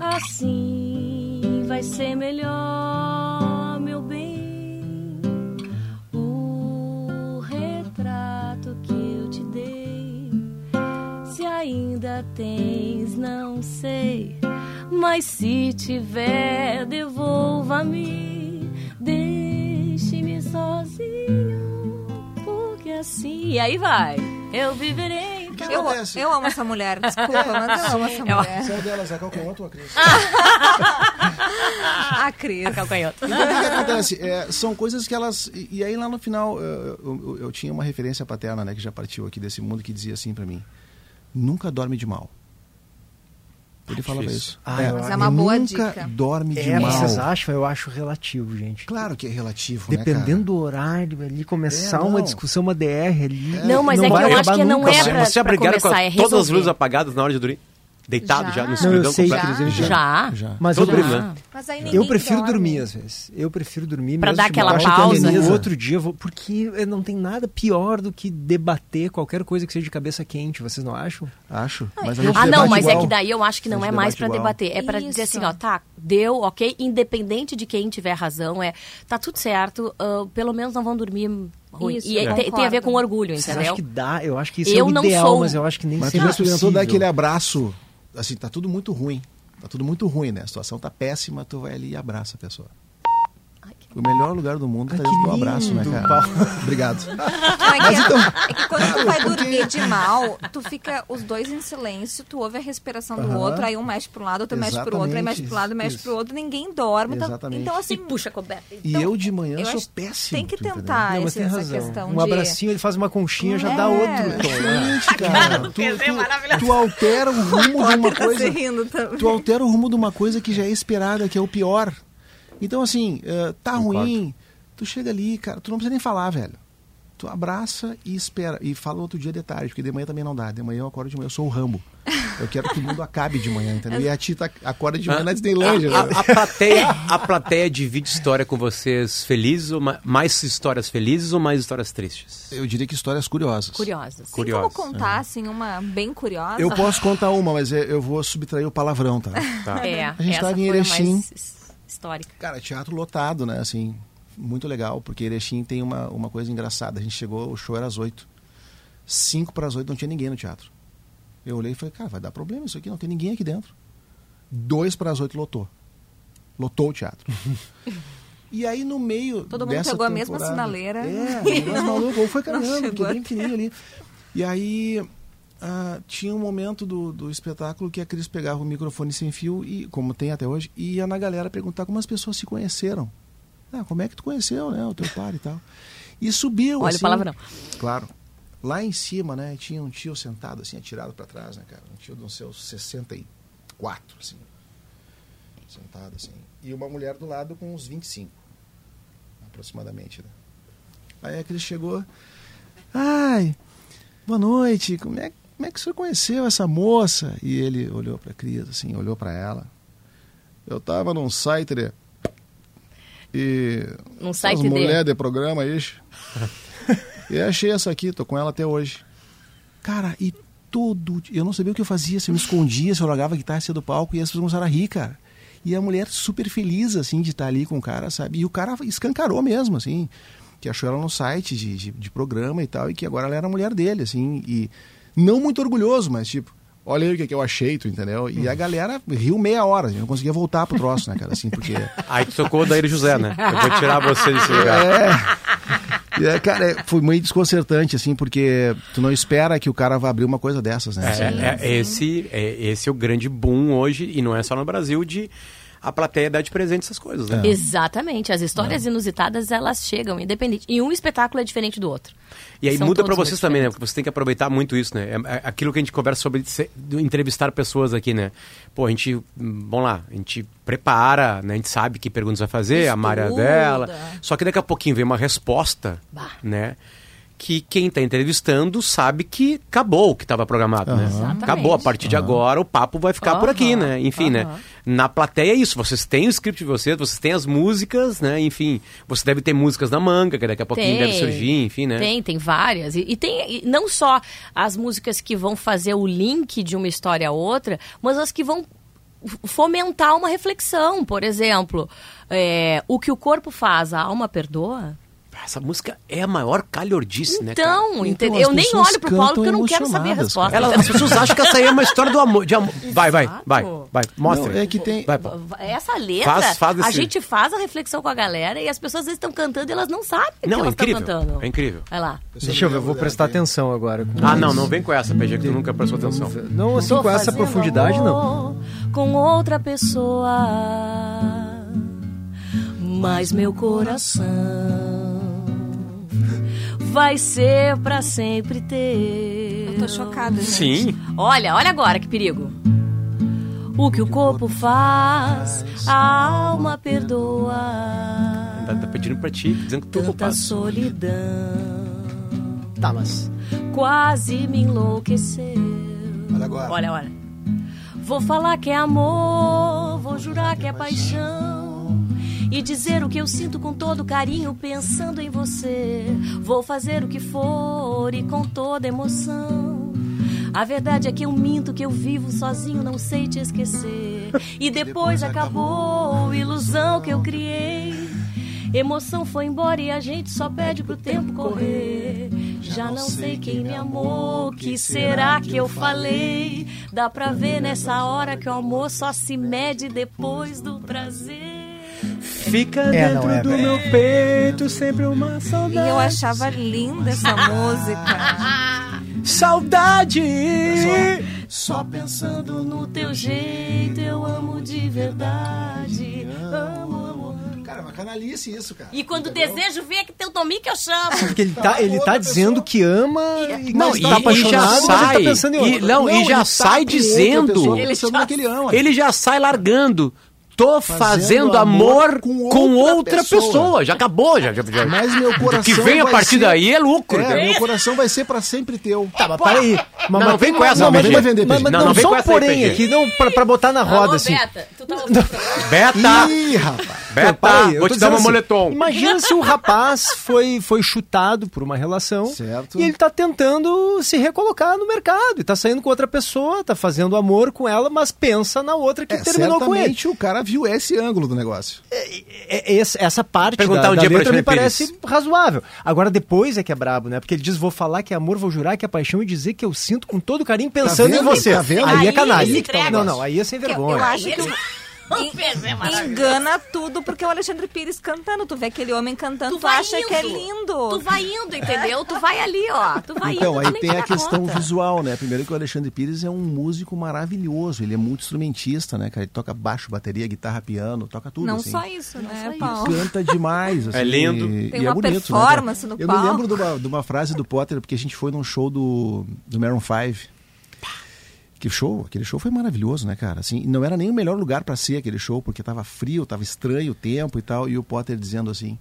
Assim vai ser melhor, meu bem. Tens, não sei. Mas se tiver, devolva-me. Deixe-me sozinho. Porque assim. E aí vai. Eu viverei. Eu, eu amo essa mulher, desculpa, mas eu amo essa mulher. São delas, a calcanhoto ou a Cris? A Cris. A calcanhota. O que, acontece? É, são coisas que elas. E, e aí lá no final, eu, eu- eu tinha uma referência paterna, né, que já partiu aqui desse mundo, que dizia assim pra mim: nunca dorme de mal. Ele falava Difícil. isso. Ah, eu Mas é uma boa nunca dica. dorme de É, mal. vocês acham? Eu acho relativo, gente. Claro que é relativo, né, Dependendo cara? do horário ali, começar É, não. uma discussão, uma DR ali. Não, mas é que eu acho que não nunca, é né? pra- Vocês já brigaram com começar, a- é todas as luzes apagadas na hora de dormir? Deitado já, Já. no Não, escuridão eu sei, eu já- Já? Já. Mas Todo eu, né? Mas ninguém eu prefiro dorme. dormir, às vezes. Eu prefiro dormir Pra mesmo dar de aquela pausa. porque No outro dia, eu vou, porque não tem nada pior do que debater qualquer coisa que seja de cabeça quente, vocês não acham? Acho. Mas a gente Ah, não, mas é igual. que daí eu acho que não é mais igual. debater. É pra dizer assim, ó, tá, deu, ok, independente de quem tiver razão, é, tá tudo certo, ah, pelo menos não vão dormir ruim. Isso, e eu é- tem, tem a ver com orgulho, Vocês entendeu? acham que dá? Eu acho que isso Eu é o não ideal, sou- mas eu acho que nem Mas tu sempre já é experimentou dar possível. aquele abraço, assim, tá tudo muito ruim. Tá tudo muito ruim, né? A situação tá péssima, tu vai ali e abraça a pessoa. O melhor lugar do mundo tá dentro que do abraço, né, cara? Paulo. Obrigado. Não, é, que, então- é que quando tu vai dormir de mal, tu fica os dois em silêncio, tu ouve a respiração do outro, aí um mexe pro lado, outro mexe pro outro, aí mexe pro lado, mexe Isso. pro outro, ninguém dorme. Então, Exatamente. então E assim, puxa a coberta. E Então, eu de manhã eu sou péssimo. tem que tentar Não, mas esse- tem essa razão. questão Um de... abracinho, ele faz uma conchinha, já É. dá outro tom. né? Gente, cara, tu, tu, tu altera o rumo de uma Tá coisa. se rindo também. Tu altera o rumo de uma coisa que já é esperada, que é o pior. Então, assim, eh, tá ruim, tu chega ali, cara, tu não precisa nem falar, velho. Tu abraça e espera. E fala outro dia de tarde, porque de manhã também não dá. De manhã eu acordo de manhã, eu sou o Rambo. Eu quero que o mundo acabe de manhã, entendeu? E a Tita acorda de manhã na Disneylandia. A, né? a- a plateia, a plateia divide história com vocês felizes ou ma- mais histórias felizes ou mais histórias tristes? Eu diria que histórias curiosas. Curiosas. Tem como contar, assim, uma bem curiosa? Eu posso contar uma, mas eu- vou subtrair o palavrão, tá? É, A gente essa tava em Erechim. mais histórica. Cara, teatro lotado, né? Assim, muito legal, porque Erechim tem uma, uma coisa engraçada. A gente chegou, o show era às oito. Cinco para as oito não tinha ninguém no teatro. Eu olhei e falei, cara, vai dar problema isso aqui, não tem ninguém aqui dentro. Dois para as oito lotou. Lotou o teatro. E aí no meio. Todo mundo pegou a mesma sinaleira. É, negócio maluco, ou foi caminhando, porque chegou bem fininho ali. E aí ah, tinha um momento do, do espetáculo que a Cris pegava o microfone sem fio, e como tem até hoje, e ia na galera perguntar como as pessoas se conheceram. Ah, como é que tu conheceu, né? O teu pai e tal. E subiu, Olha o assim, palavrão. Claro. Lá em cima, né, tinha um tio sentado, assim, atirado para trás, né, cara? Um tio uns seus 64, assim. Sentado, assim. E uma mulher do lado com uns 25, aproximadamente, né? Aí a Cris chegou. Ai, boa noite. Como é, como é que o senhor conheceu essa moça? E ele olhou para a Cris, assim, olhou para ela. Eu tava num site de... E Num site de- mulher de programa, isso. e achei essa aqui, tô com ela até hoje. Cara, e todo. Eu não sabia o que eu fazia, se eu me escondia, se eu largava a guitarra, do palco, e as pessoas começaram a rir, cara. E a mulher super feliz, assim, de estar ali com o cara, sabe? E o cara escancarou mesmo, assim, que achou ela no site de, de, de programa e tal, e que agora ela era a mulher dele, assim, e não muito orgulhoso, mas tipo, olha aí o que, que eu achei, tu entendeu? E a galera riu meia hora, eu não conseguia voltar pro troço, né, cara, assim, porque. Aí tu tocou o Daíra José, né? Eu vou tirar você desse lugar. É. É, cara, é, foi muito desconcertante, assim, porque tu não espera que o cara vá abrir uma coisa dessas, né? É, é, é esse, é, esse é o grande boom hoje, e não é só no Brasil, de a plateia dar de presente essas coisas, né? Exatamente. As histórias inusitadas, elas chegam, independente. E um espetáculo é diferente do outro. E aí São muda muito vocês também, né? Porque você tem que aproveitar muito isso, né? É- é aquilo que a gente conversa sobre entrevistar pessoas aqui, né? Pô, a gente, hum, vamos lá, a gente prepara, né? A gente sabe que perguntas vai fazer, a Maria Estuda. dela. Só que daqui a pouquinho vem uma resposta, Bah. né? Que quem tá entrevistando sabe que acabou o que estava programado, né? Exatamente. Acabou, a partir de agora o papo vai ficar por aqui, né? Enfim, né? Na plateia é isso, vocês têm o script de vocês, vocês têm as músicas, né? Enfim, você deve ter músicas na manga, que daqui a pouquinho deve surgir, enfim, né? Tem, tem várias. E, e tem e não só as músicas que vão fazer o link de uma história a outra, mas as que vão fomentar uma reflexão. Por exemplo, é, o que o corpo faz, a alma perdoa. Essa música é a maior calhordice, né, cara? Então, Então, eu nem olho pro Paulo porque eu não quero saber a resposta. Ela, as pessoas acham que essa aí é uma história do amor. De amor. Vai, vai, vai, vai. Mostra. Não, é que tem- Vai. Essa letra, Faz- faz a esse- gente faz a reflexão com a galera e as pessoas às vezes estão cantando e elas não sabem o que Não, é elas estão incrível. cantando. É incrível. Vai lá. Deixa eu ver, eu vou prestar atenção agora. com Ah, mais- não, não vem com essa, PG, que tu nunca prestou atenção. Não, assim, Tô com essa profundidade, não. Com outra pessoa, mas meu coração vai ser pra sempre ter. Eu tô chocada, gente. Sim. Olha, olha agora que perigo. O que o corpo faz, a alma perdoa. Tá, tá pedindo pra ti, dizendo que tu é Tanta culpado. solidão Tá, mas. quase me enlouqueceu. Olha agora. Olha, olha. Vou falar que é amor, vou jurar que é paixão. E dizer o que eu sinto com todo carinho, pensando em você. Vou fazer o que for e com toda emoção. A verdade é que eu minto, que eu vivo sozinho, não sei te esquecer. E depois acabou a ilusão que eu criei. Emoção foi embora e a gente só pede pro tempo correr. Já não sei quem me amou, que será que eu falei? Dá pra ver nessa hora que o amor só se mede depois do prazer. Fica É, dentro não é, do velho. meu peito sempre uma E saudade. eu achava linda essa música. Saudade! Só pensando no teu jeito, eu amo de verdade. Amo, amo. Cara, é uma canalice isso, cara. E quando desejo ver que teu nome que eu chamo. Porque ele tá, ele tá dizendo pessoa. que ama e Não, e, tá e já ele sai. tá pensando em e, outra. não, e já tá sai dizendo. pessoa Ele já-. Ele já sai largando. Tô fazendo, Fazendo amor, amor com, com outra, outra pessoa. pessoa. Já acabou, já. já, já. Mas meu O coração que vem a partir ser- daí é lucro. É, meu coração vai ser pra sempre teu. Tá, mas peraí. Mas, Não, mas não vem com essa, não, mas vai vender, mas, mas Não, não, não vem só com um porém aqui, não, pra, pra botar na roda, Alô, assim. Beta, tu tá ouvindo? Beta, Ih, rapaz. Beta, Peraí, eu vou te dar uma assim, moletom. Imagina se o rapaz foi, foi chutado por uma relação Certo. e ele tá tentando se recolocar no mercado e tá saindo com outra pessoa, tá fazendo amor com ela, mas pensa na outra que É, terminou com ele. o cara viu esse ângulo do negócio. É, esse- essa parte Perguntar da, um da dia letra me parece razoável. Agora depois é que é brabo, né? Porque ele diz, vou falar que é amor, vou jurar que é paixão e dizer que eu sinto com todo carinho pensando em vendo? você. Tá vendo? Aí, Aí é canalha. Não, não, aí é sem Eu, vergonha. eu acho que É engana tudo porque é o Alexandre Pires cantando. Tu vê aquele homem cantando, tu, vai acha indo. que é lindo. Tu vai indo, entendeu? Tu vai ali, ó. Tu vai Então, indo. aí tu tem te a questão conta. visual, né? Primeiro que o Alexandre Pires é um músico maravilhoso, ele é muito instrumentista, né, cara? Ele toca baixo, bateria, guitarra, piano, toca tudo, Não assim. só isso, né, só isso. Paulo? Canta demais, assim. É lindo. e- Tem e é uma bonito, né, performance no Eu palco. me lembro de uma, de uma frase do Potter, porque a gente foi num show do, do Maroon 5. Que show, aquele show foi maravilhoso, né, cara? Assim, não era nem o melhor lugar pra ser aquele show, porque tava frio, tava estranho o tempo e tal, e o Potter dizendo assim: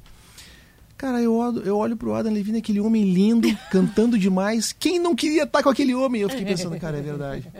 Cara, eu olho, eu olho pro Adam Levine, aquele homem lindo, cantando demais. Quem não queria estar com aquele homem? Eu fiquei pensando, cara, é verdade.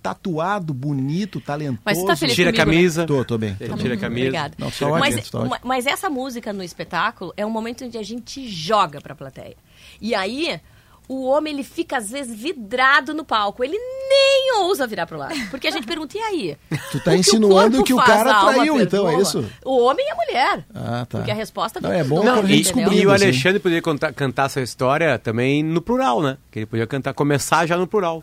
Tatuado, bonito, talentoso. Mas você tá feliz Tira a né? camisa. Tô, tô bem. Tô tira a bem. camisa. Obrigada. Não, tá ótimo, mas, tá ótimo. mas essa música no espetáculo é um momento onde a gente joga pra plateia. E aí, o homem, ele fica, às vezes, vidrado no palco. Ele nem ousa virar pro lado. Porque a gente pergunta, e aí? Tu tá O que o insinuando que o cara traiu, então, é isso? O homem e a mulher. Ah, tá. Porque a resposta Não, é bom Não, gente e, descobrir. e o assim. Alexandre poderia contar, cantar essa história também no plural, né? Que ele podia cantar, começar já no plural.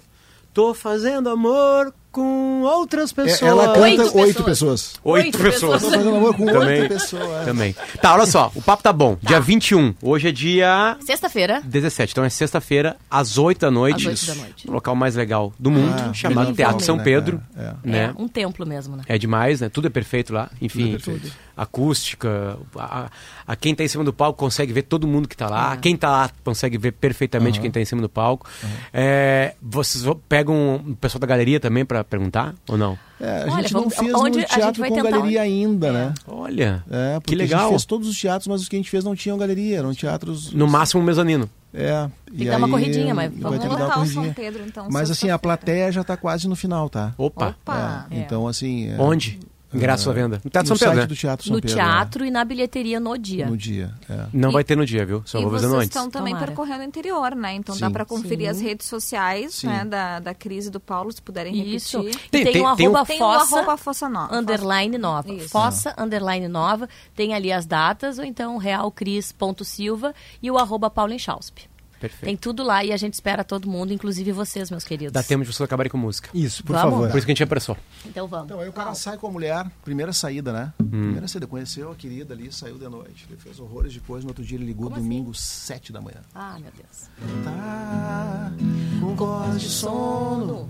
Tô fazendo amor com outras É, pessoas. Ela canta Oito oito, pessoas. pessoas. Oito Oito pessoas. Tô fazendo amor com Também. oito pessoas. Também. Tá, olha só, o papo tá bom. Dia 21. Hoje é dia Sexta-feira. 17. Então é sexta-feira, às 8 da noite. Às oito da noite. No local mais legal do mundo, Ah, chamado Teatro São né, Pedro. cara? Né? É, um templo mesmo, né? É demais, né? Tudo é perfeito lá. Enfim, Tudo é perfeito. acústica. A, a quem tá em cima do palco consegue ver todo mundo que tá lá. Quem tá lá consegue ver perfeitamente quem tá em cima do palco. É, vocês pegam o pessoal da galeria também pra perguntar ou não? É, a Olha, gente não vamos- fez a gente teatro com galeria onde- ainda, É. né? Olha, É, porque que a legal. gente fez todos os teatros, mas os que a gente fez não tinham galeria, eram teatros... No máximo um mezanino. É. que dar uma corridinha, mas vamos lotar o São corridinha. Pedro, então. Mas assim, a plateia já tá quase no final, tá? Opa. Opa! É, Então, assim... é, Onde? Ingresso à venda. No Teatro no São Pedro, site né? do Teatro São No Pedro. teatro e na bilheteria no é, dia. No dia, é. Não E- vai ter no dia, viu? Só e vou vocês fazendo antes. estão também Tomara. percorrendo o interior, né? Então dá Sim. pra conferir as redes sociais Sim. né, da, da crise do Paulo, se puderem Isso. repetir. E Tem- tem, tem- o tem um- arroba Tem o fossa, arroba Fossa Nova. underline nova. Isso. Fossa, underline nova. Tem ali as datas, ou então realcris.silva e o arroba Paulinchausp. Perfeito. Tem tudo lá e a gente espera todo mundo, inclusive vocês, meus queridos. Dá tempo de vocês acabarem com música. Isso, por Vamos? favor. Por isso que a gente apressou. Então vamos. Então, aí o cara sai com a mulher, primeira saída, né? Hum. Primeira saída, conheceu a querida ali, saiu de noite. Ele fez horrores depois, no outro dia ele ligou, Como domingo, sete da manhã. Ah, meu Deus. Tá com voz de sono,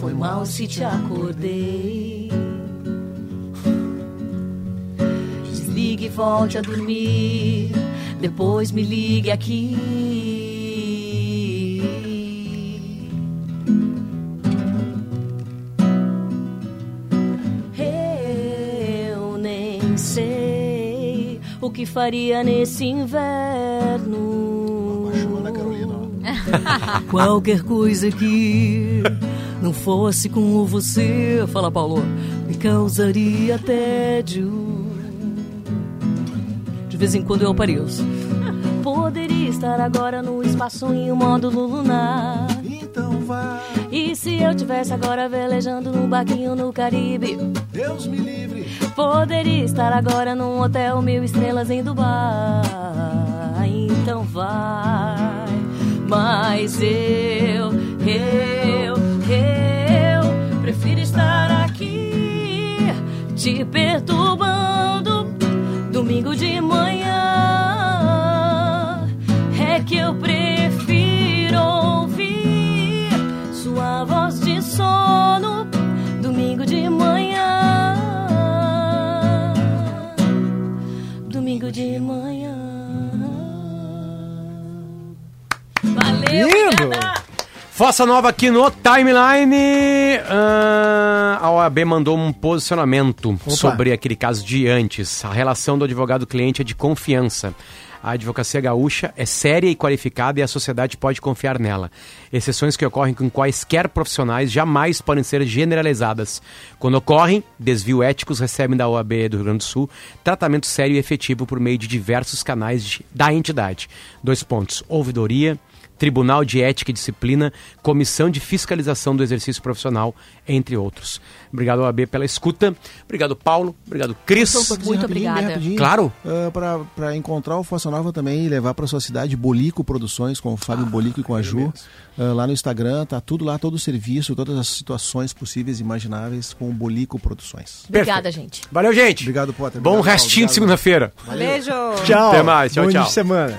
Foi mal se te acordei. Desligue e volte a dormir. Depois me ligue aqui. Que faria nesse inverno. Carolina. Qualquer coisa que não fosse com você, fala Paulo, me causaria tédio. De vez em quando eu apareço. Poderia estar agora no espaço em um módulo lunar. Então vai, E se eu tivesse agora velejando num barquinho no Caribe? Deus me livre. poderia estar agora num hotel mil estrelas em Dubai. Então vai, mas eu, eu, eu prefiro estar aqui te perturbando domingo de manhã. Fossa Nova aqui no Timeline. Ah, a OAB mandou um posicionamento sobre aquele caso de antes. A relação do advogado-cliente é de confiança. A advocacia gaúcha é séria e qualificada e a sociedade pode confiar nela. Exceções que ocorrem com quaisquer profissionais jamais podem ser generalizadas. Quando ocorrem, desvio éticos recebem da OAB do Rio Grande do Sul tratamento sério e efetivo por meio de diversos canais de- da entidade. Dois pontos: ouvidoria, Tribunal de Ética e Disciplina, Comissão de Fiscalização do Exercício Profissional, entre outros. Obrigado, OAB, pela escuta. Obrigado, Paulo. Obrigado, Cris. Muito rapidinho, bem obrigada. rapidinho. Claro. Ah, pra para encontrar o Fossa Nova também e levar para sua cidade Bolico Produções, com o Fábio Bolico e com a Ju. Ah, lá no Instagram, tá tudo lá, todo o serviço, todas as situações possíveis e imagináveis com o Bolico Produções. Obrigada, gente. Valeu, gente. Obrigado, Potter. Bom Obrigado, restinho de segunda-feira. Beijo! Tchau. Até mais. Tchau, Bom tchau. de semana.